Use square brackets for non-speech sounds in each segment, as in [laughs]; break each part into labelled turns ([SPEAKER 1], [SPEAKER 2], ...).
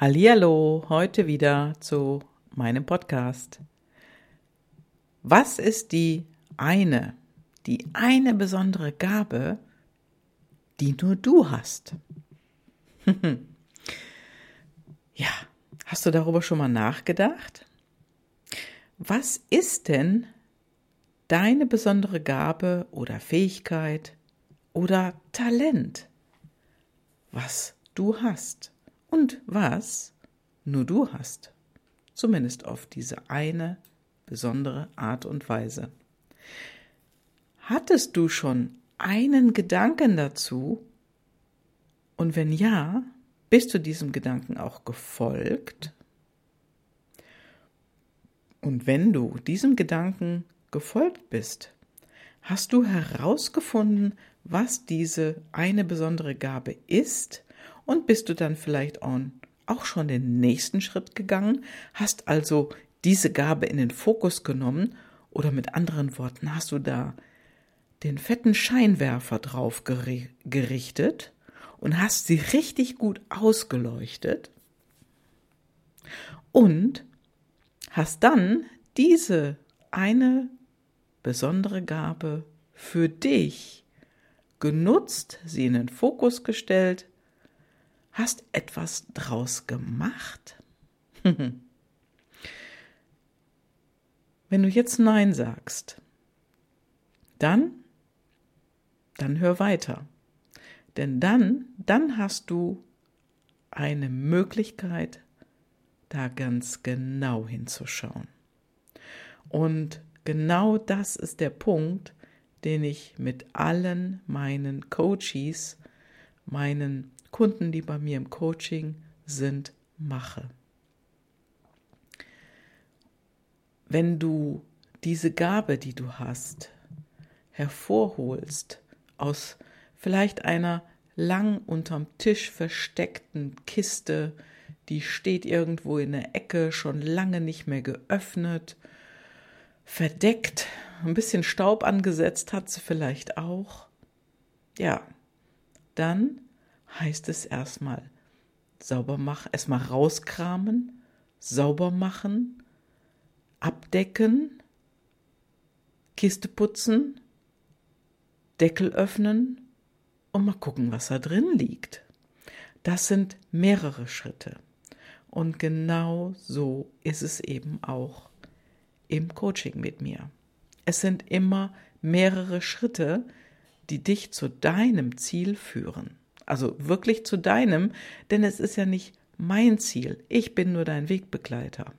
[SPEAKER 1] Hallihallo, heute wieder zu meinem Podcast. Was ist die eine, die eine besondere Gabe, die nur du hast? [laughs] ja, hast du darüber schon mal nachgedacht? Was ist denn deine besondere Gabe oder Fähigkeit oder Talent, was du hast? Und was nur du hast. Zumindest auf diese eine besondere Art und Weise. Hattest du schon einen Gedanken dazu? Und wenn ja, bist du diesem Gedanken auch gefolgt? Und wenn du diesem Gedanken gefolgt bist, hast du herausgefunden, was diese eine besondere Gabe ist und bist du dann vielleicht auch schon den nächsten Schritt gegangen, hast also diese Gabe in den Fokus genommen? Oder mit anderen Worten hast du da den fetten Scheinwerfer drauf gerichtet und hast sie richtig gut ausgeleuchtet? Und hast dann diese eine besondere Gabe für dich genutzt, sie in den Fokus gestellt hast etwas draus gemacht? Wenn du jetzt Nein sagst, dann, dann hör weiter. Denn dann, dann hast du eine Möglichkeit, da ganz genau hinzuschauen. Und genau das ist der Punkt, den ich mit allen meinen Coaches, meinen Kunden, die bei mir im Coaching sind, mache. Wenn du diese Gabe, die du hast, hervorholst aus vielleicht einer lang unterm Tisch versteckten Kiste, die steht irgendwo in der Ecke, schon lange nicht mehr geöffnet, verdeckt, ein bisschen Staub angesetzt hat sie vielleicht auch. Ja, dann heißt es erstmal sauber machen, erstmal rauskramen, sauber machen, abdecken, Kiste putzen, Deckel öffnen und mal gucken, was da drin liegt. Das sind mehrere Schritte. Und genau so ist es eben auch im Coaching mit mir. Es sind immer mehrere Schritte, die dich zu deinem Ziel führen. Also wirklich zu deinem, denn es ist ja nicht mein Ziel. Ich bin nur dein Wegbegleiter.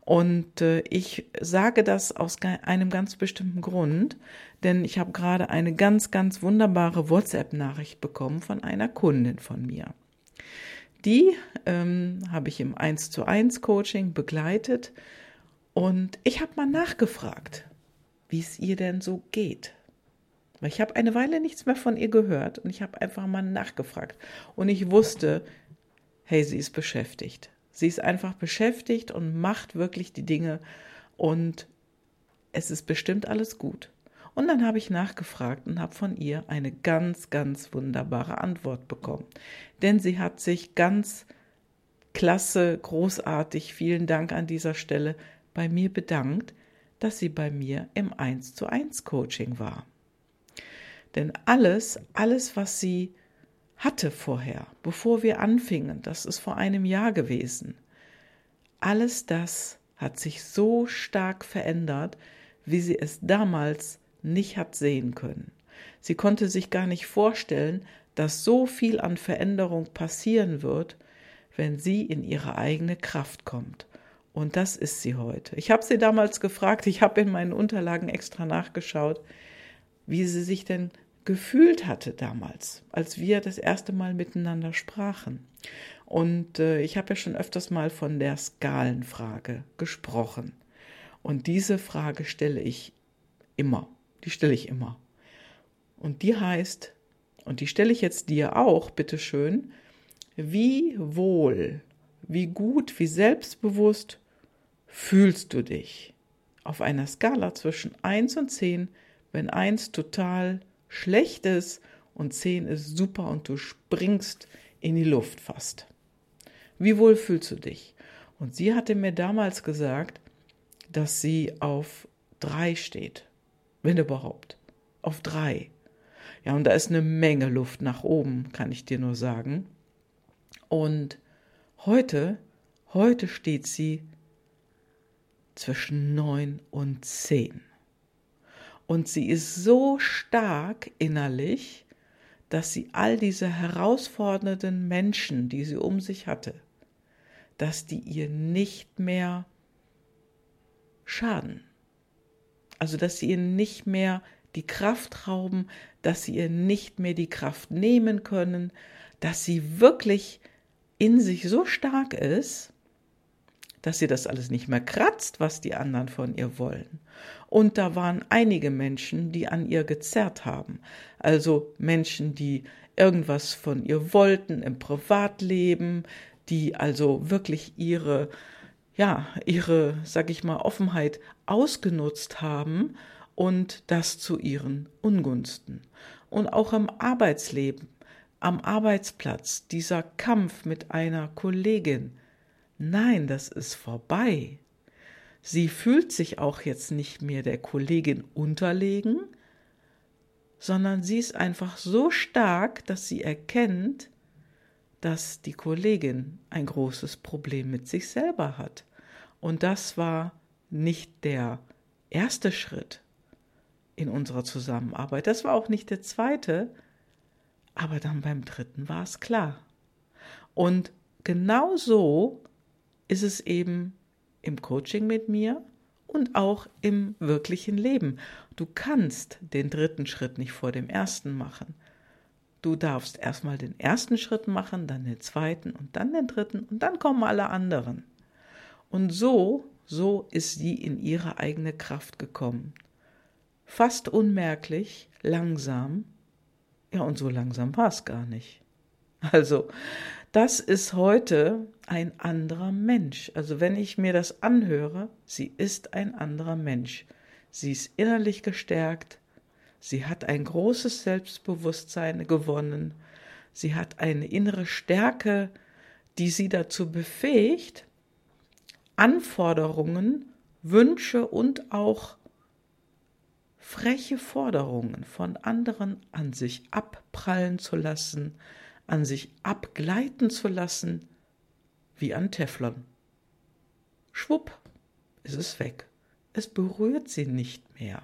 [SPEAKER 1] Und äh, ich sage das aus einem ganz bestimmten Grund, denn ich habe gerade eine ganz, ganz wunderbare WhatsApp-Nachricht bekommen von einer Kundin von mir. Die ähm, habe ich im 1 zu 1 Coaching begleitet und ich habe mal nachgefragt, wie es ihr denn so geht. Ich habe eine Weile nichts mehr von ihr gehört und ich habe einfach mal nachgefragt. Und ich wusste, hey, sie ist beschäftigt. Sie ist einfach beschäftigt und macht wirklich die Dinge und es ist bestimmt alles gut. Und dann habe ich nachgefragt und habe von ihr eine ganz, ganz wunderbare Antwort bekommen. Denn sie hat sich ganz klasse, großartig, vielen Dank an dieser Stelle bei mir bedankt, dass sie bei mir im 1 zu 1 Coaching war. Denn alles, alles, was sie hatte vorher, bevor wir anfingen, das ist vor einem Jahr gewesen, alles das hat sich so stark verändert, wie sie es damals nicht hat sehen können. Sie konnte sich gar nicht vorstellen, dass so viel an Veränderung passieren wird, wenn sie in ihre eigene Kraft kommt. Und das ist sie heute. Ich habe sie damals gefragt, ich habe in meinen Unterlagen extra nachgeschaut, wie sie sich denn gefühlt hatte damals, als wir das erste Mal miteinander sprachen. Und äh, ich habe ja schon öfters mal von der Skalenfrage gesprochen. Und diese Frage stelle ich immer. Die stelle ich immer. Und die heißt, und die stelle ich jetzt dir auch, bitteschön, wie wohl, wie gut, wie selbstbewusst fühlst du dich auf einer Skala zwischen 1 und 10, wenn 1 total schlecht ist und 10 ist super und du springst in die Luft fast. Wie wohl fühlst du dich? Und sie hatte mir damals gesagt, dass sie auf drei steht, wenn überhaupt. Auf drei. Ja, und da ist eine Menge Luft nach oben, kann ich dir nur sagen. Und heute, heute steht sie zwischen neun und zehn. Und sie ist so stark innerlich, dass sie all diese herausfordernden Menschen, die sie um sich hatte, dass die ihr nicht mehr schaden. Also dass sie ihr nicht mehr die Kraft rauben, dass sie ihr nicht mehr die Kraft nehmen können, dass sie wirklich in sich so stark ist, dass sie das alles nicht mehr kratzt, was die anderen von ihr wollen. Und da waren einige Menschen, die an ihr gezerrt haben. Also Menschen, die irgendwas von ihr wollten im Privatleben, die also wirklich ihre, ja, ihre, sag ich mal, Offenheit ausgenutzt haben und das zu ihren Ungunsten. Und auch im Arbeitsleben, am Arbeitsplatz, dieser Kampf mit einer Kollegin, Nein, das ist vorbei. Sie fühlt sich auch jetzt nicht mehr der Kollegin unterlegen, sondern sie ist einfach so stark, dass sie erkennt, dass die Kollegin ein großes Problem mit sich selber hat. Und das war nicht der erste Schritt in unserer Zusammenarbeit, das war auch nicht der zweite, aber dann beim dritten war es klar. Und genau so ist es eben im Coaching mit mir und auch im wirklichen Leben. Du kannst den dritten Schritt nicht vor dem ersten machen. Du darfst erstmal den ersten Schritt machen, dann den zweiten und dann den dritten und dann kommen alle anderen. Und so, so ist sie in ihre eigene Kraft gekommen. Fast unmerklich, langsam. Ja, und so langsam war es gar nicht. Also, das ist heute ein anderer Mensch. Also wenn ich mir das anhöre, sie ist ein anderer Mensch. Sie ist innerlich gestärkt, sie hat ein großes Selbstbewusstsein gewonnen, sie hat eine innere Stärke, die sie dazu befähigt, Anforderungen, Wünsche und auch freche Forderungen von anderen an sich abprallen zu lassen, an sich abgleiten zu lassen wie an Teflon. Schwupp ist es weg. Es berührt sie nicht mehr.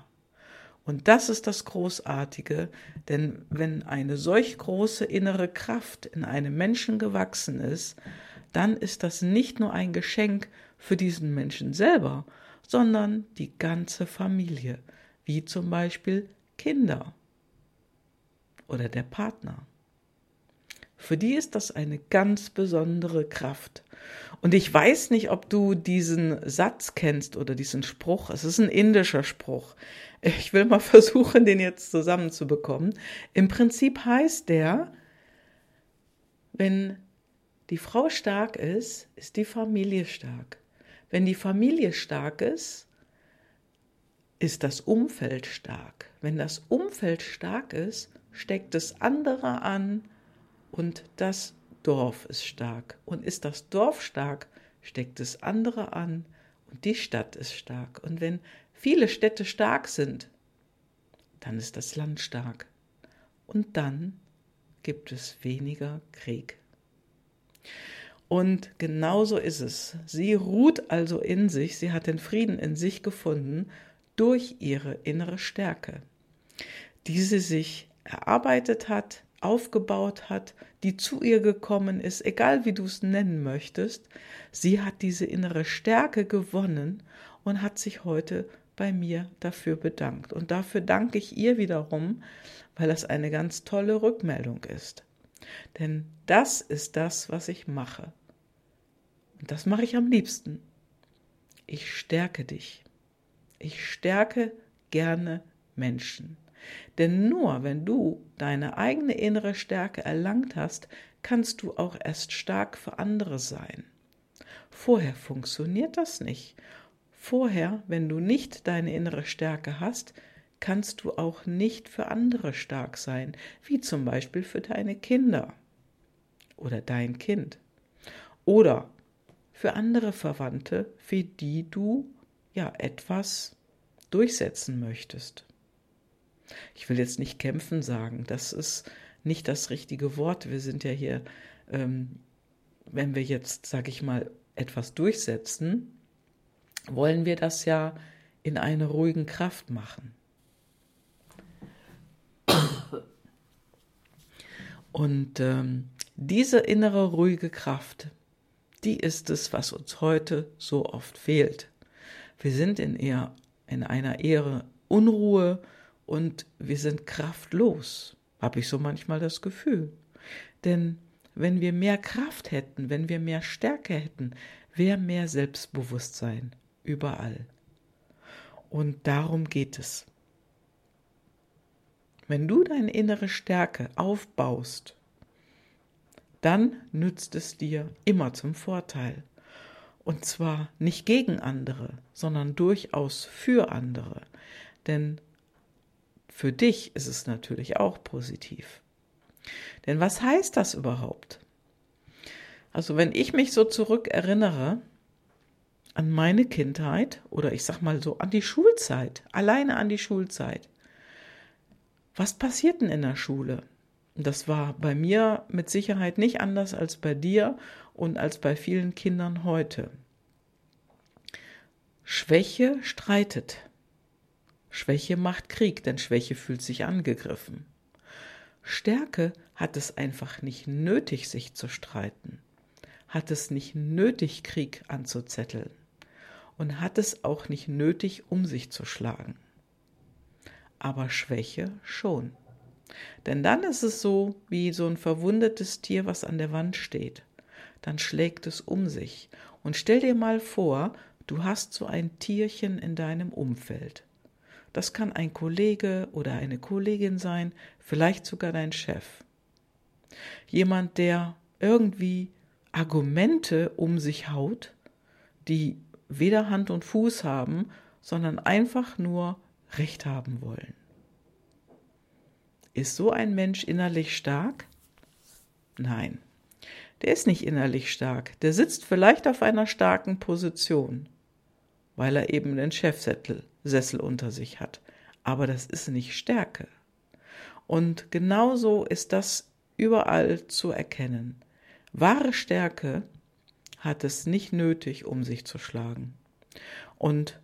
[SPEAKER 1] Und das ist das Großartige, denn wenn eine solch große innere Kraft in einem Menschen gewachsen ist, dann ist das nicht nur ein Geschenk für diesen Menschen selber, sondern die ganze Familie, wie zum Beispiel Kinder oder der Partner. Für die ist das eine ganz besondere Kraft. Und ich weiß nicht, ob du diesen Satz kennst oder diesen Spruch. Es ist ein indischer Spruch. Ich will mal [laughs] versuchen, den jetzt zusammenzubekommen. Im Prinzip heißt der, wenn die Frau stark ist, ist die Familie stark. Wenn die Familie stark ist, ist das Umfeld stark. Wenn das Umfeld stark ist, steckt es andere an, und das Dorf ist stark. Und ist das Dorf stark, steckt es andere an und die Stadt ist stark. Und wenn viele Städte stark sind, dann ist das Land stark. Und dann gibt es weniger Krieg. Und genauso ist es. Sie ruht also in sich, sie hat den Frieden in sich gefunden durch ihre innere Stärke, die sie sich erarbeitet hat, aufgebaut hat, die zu ihr gekommen ist, egal wie du es nennen möchtest, sie hat diese innere Stärke gewonnen und hat sich heute bei mir dafür bedankt. Und dafür danke ich ihr wiederum, weil das eine ganz tolle Rückmeldung ist. Denn das ist das, was ich mache. Und das mache ich am liebsten. Ich stärke dich. Ich stärke gerne Menschen. Denn nur wenn du deine eigene innere Stärke erlangt hast, kannst du auch erst stark für andere sein. Vorher funktioniert das nicht. Vorher, wenn du nicht deine innere Stärke hast, kannst du auch nicht für andere stark sein, wie zum Beispiel für deine Kinder oder dein Kind. Oder für andere Verwandte, für die du ja etwas durchsetzen möchtest. Ich will jetzt nicht kämpfen sagen, das ist nicht das richtige Wort. Wir sind ja hier, ähm, wenn wir jetzt, sage ich mal, etwas durchsetzen, wollen wir das ja in einer ruhigen Kraft machen. Und ähm, diese innere ruhige Kraft, die ist es, was uns heute so oft fehlt. Wir sind in, eher, in einer eher Unruhe und wir sind kraftlos, habe ich so manchmal das Gefühl. Denn wenn wir mehr Kraft hätten, wenn wir mehr Stärke hätten, wäre mehr Selbstbewusstsein überall. Und darum geht es. Wenn du deine innere Stärke aufbaust, dann nützt es dir immer zum Vorteil. Und zwar nicht gegen andere, sondern durchaus für andere. Denn für dich ist es natürlich auch positiv. Denn was heißt das überhaupt? Also wenn ich mich so zurückerinnere an meine Kindheit oder ich sag mal so an die Schulzeit, alleine an die Schulzeit. Was passiert denn in der Schule? Das war bei mir mit Sicherheit nicht anders als bei dir und als bei vielen Kindern heute. Schwäche streitet. Schwäche macht Krieg, denn Schwäche fühlt sich angegriffen. Stärke hat es einfach nicht nötig, sich zu streiten, hat es nicht nötig, Krieg anzuzetteln und hat es auch nicht nötig, um sich zu schlagen. Aber Schwäche schon. Denn dann ist es so wie so ein verwundetes Tier, was an der Wand steht. Dann schlägt es um sich. Und stell dir mal vor, du hast so ein Tierchen in deinem Umfeld. Das kann ein Kollege oder eine Kollegin sein, vielleicht sogar dein Chef. Jemand, der irgendwie Argumente um sich haut, die weder Hand und Fuß haben, sondern einfach nur Recht haben wollen. Ist so ein Mensch innerlich stark? Nein, der ist nicht innerlich stark. Der sitzt vielleicht auf einer starken Position, weil er eben den Chefsessel Sessel unter sich hat. Aber das ist nicht Stärke. Und genauso ist das überall zu erkennen. Wahre Stärke hat es nicht nötig, um sich zu schlagen. Und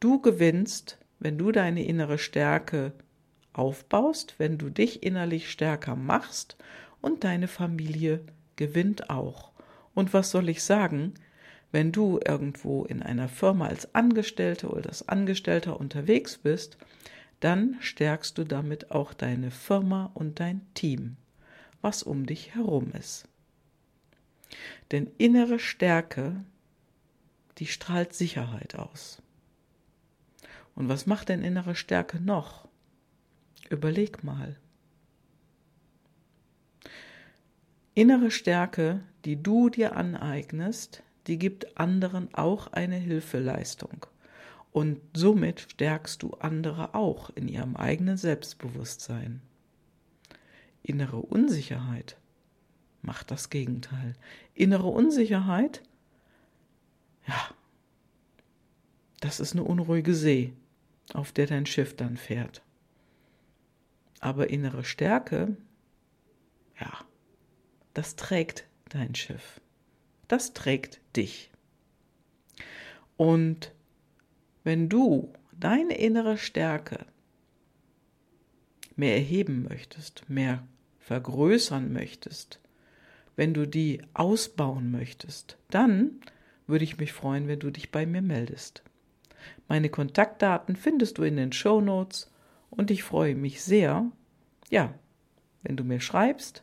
[SPEAKER 1] du gewinnst, wenn du deine innere Stärke aufbaust, wenn du dich innerlich stärker machst und deine Familie gewinnt auch. Und was soll ich sagen, wenn du irgendwo in einer Firma als Angestellte oder als Angestellter unterwegs bist, dann stärkst du damit auch deine Firma und dein Team, was um dich herum ist. Denn innere Stärke, die strahlt Sicherheit aus. Und was macht denn innere Stärke noch? Überleg mal. Innere Stärke, die du dir aneignest, die gibt anderen auch eine Hilfeleistung. Und somit stärkst du andere auch in ihrem eigenen Selbstbewusstsein. Innere Unsicherheit macht das Gegenteil. Innere Unsicherheit, ja, das ist eine unruhige See, auf der dein Schiff dann fährt. Aber innere Stärke, ja, das trägt dein Schiff. Das trägt dich. Und wenn du deine innere Stärke mehr erheben möchtest, mehr vergrößern möchtest, wenn du die ausbauen möchtest, dann würde ich mich freuen, wenn du dich bei mir meldest. Meine Kontaktdaten findest du in den Show Notes und ich freue mich sehr, ja, wenn du mir schreibst,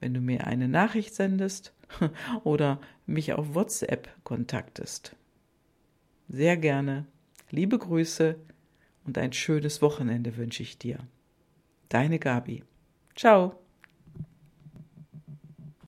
[SPEAKER 1] wenn du mir eine Nachricht sendest [laughs] oder mich auf WhatsApp kontaktest. Sehr gerne. Liebe Grüße und ein schönes Wochenende wünsche ich dir. Deine Gabi. Ciao.